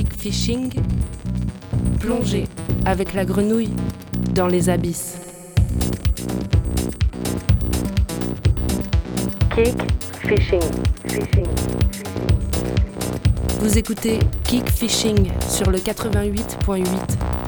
kick fishing, plongez avec la grenouille dans les abysses. Kick fishing, fishing. Vous écoutez Kick Fishing sur le 88.8.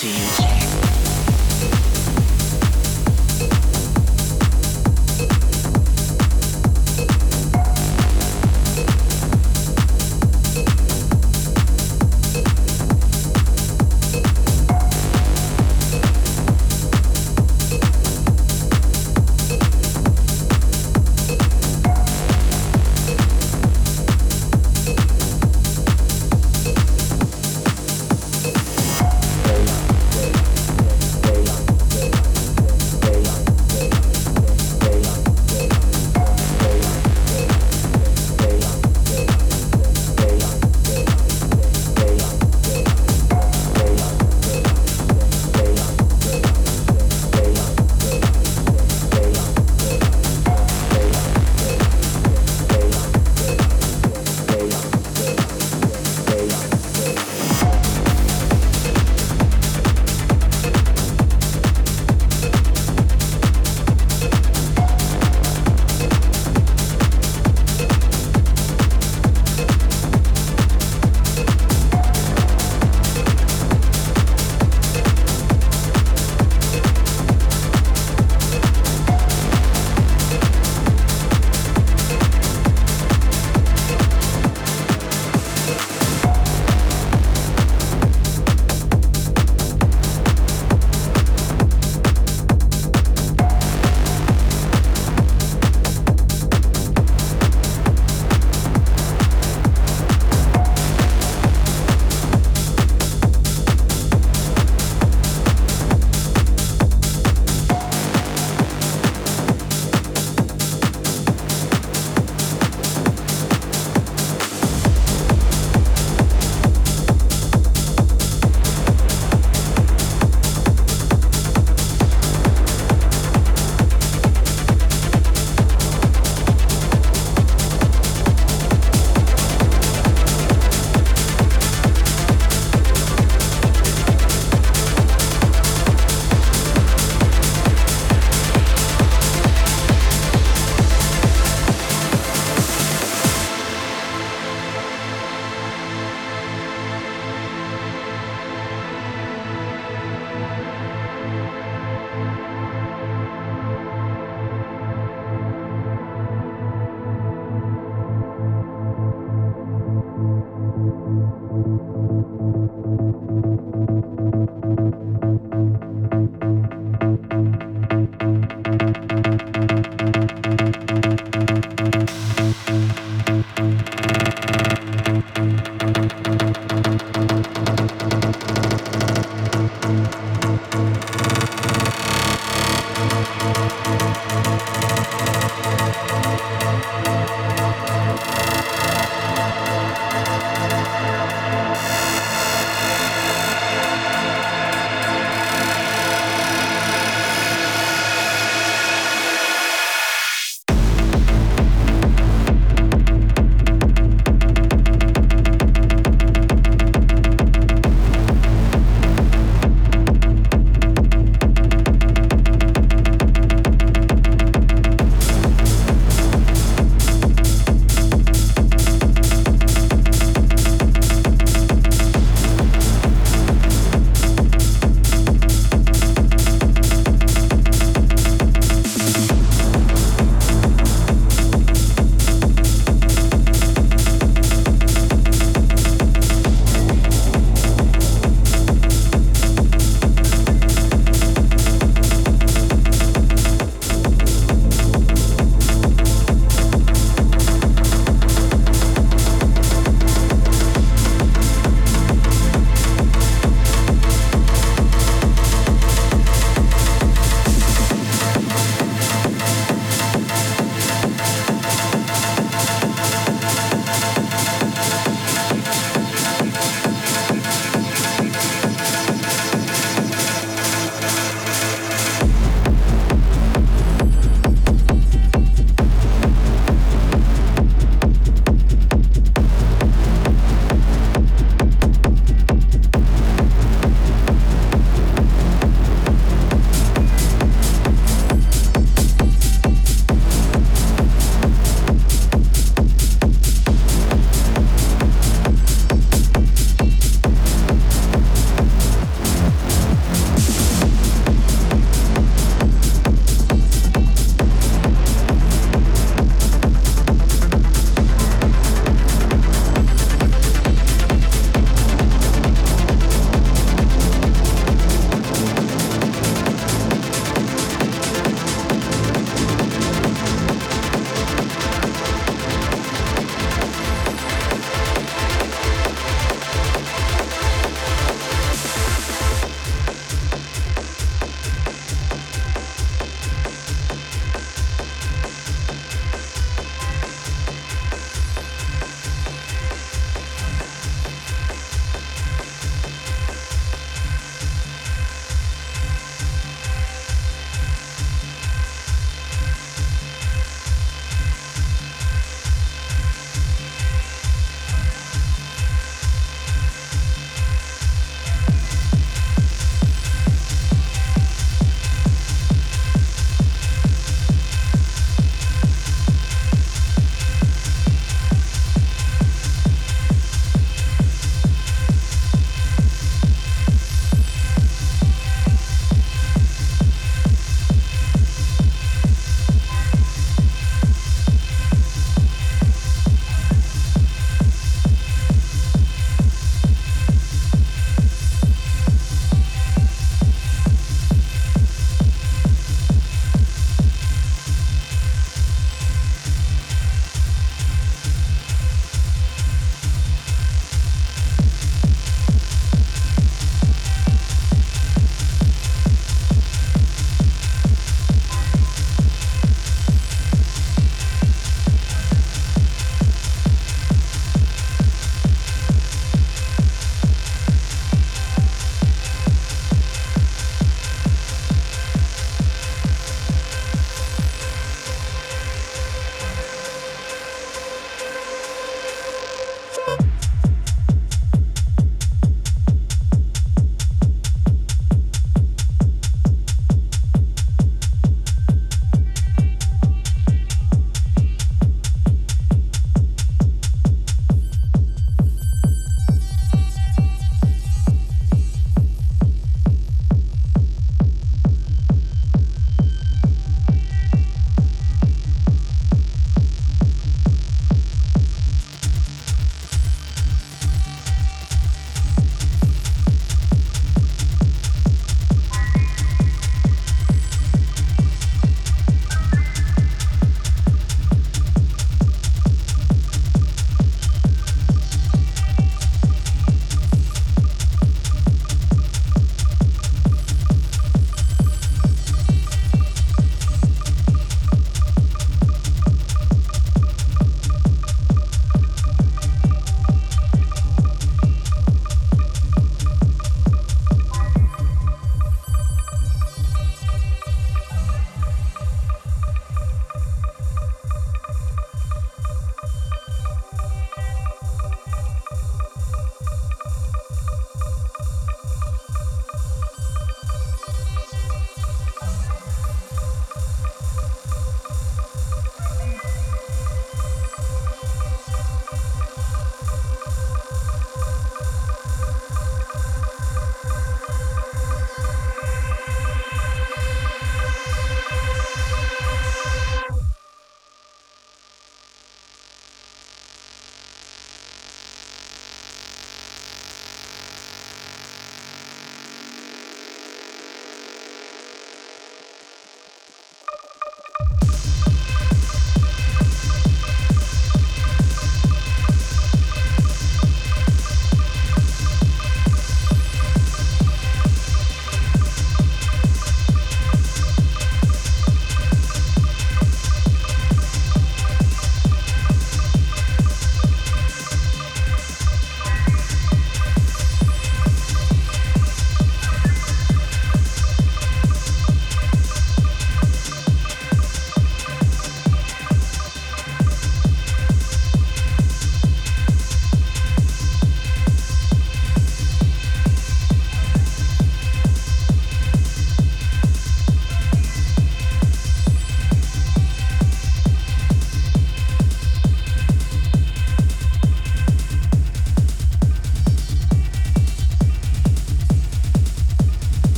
seems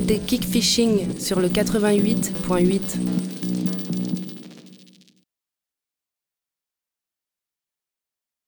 C'était Kickfishing sur le 88.8.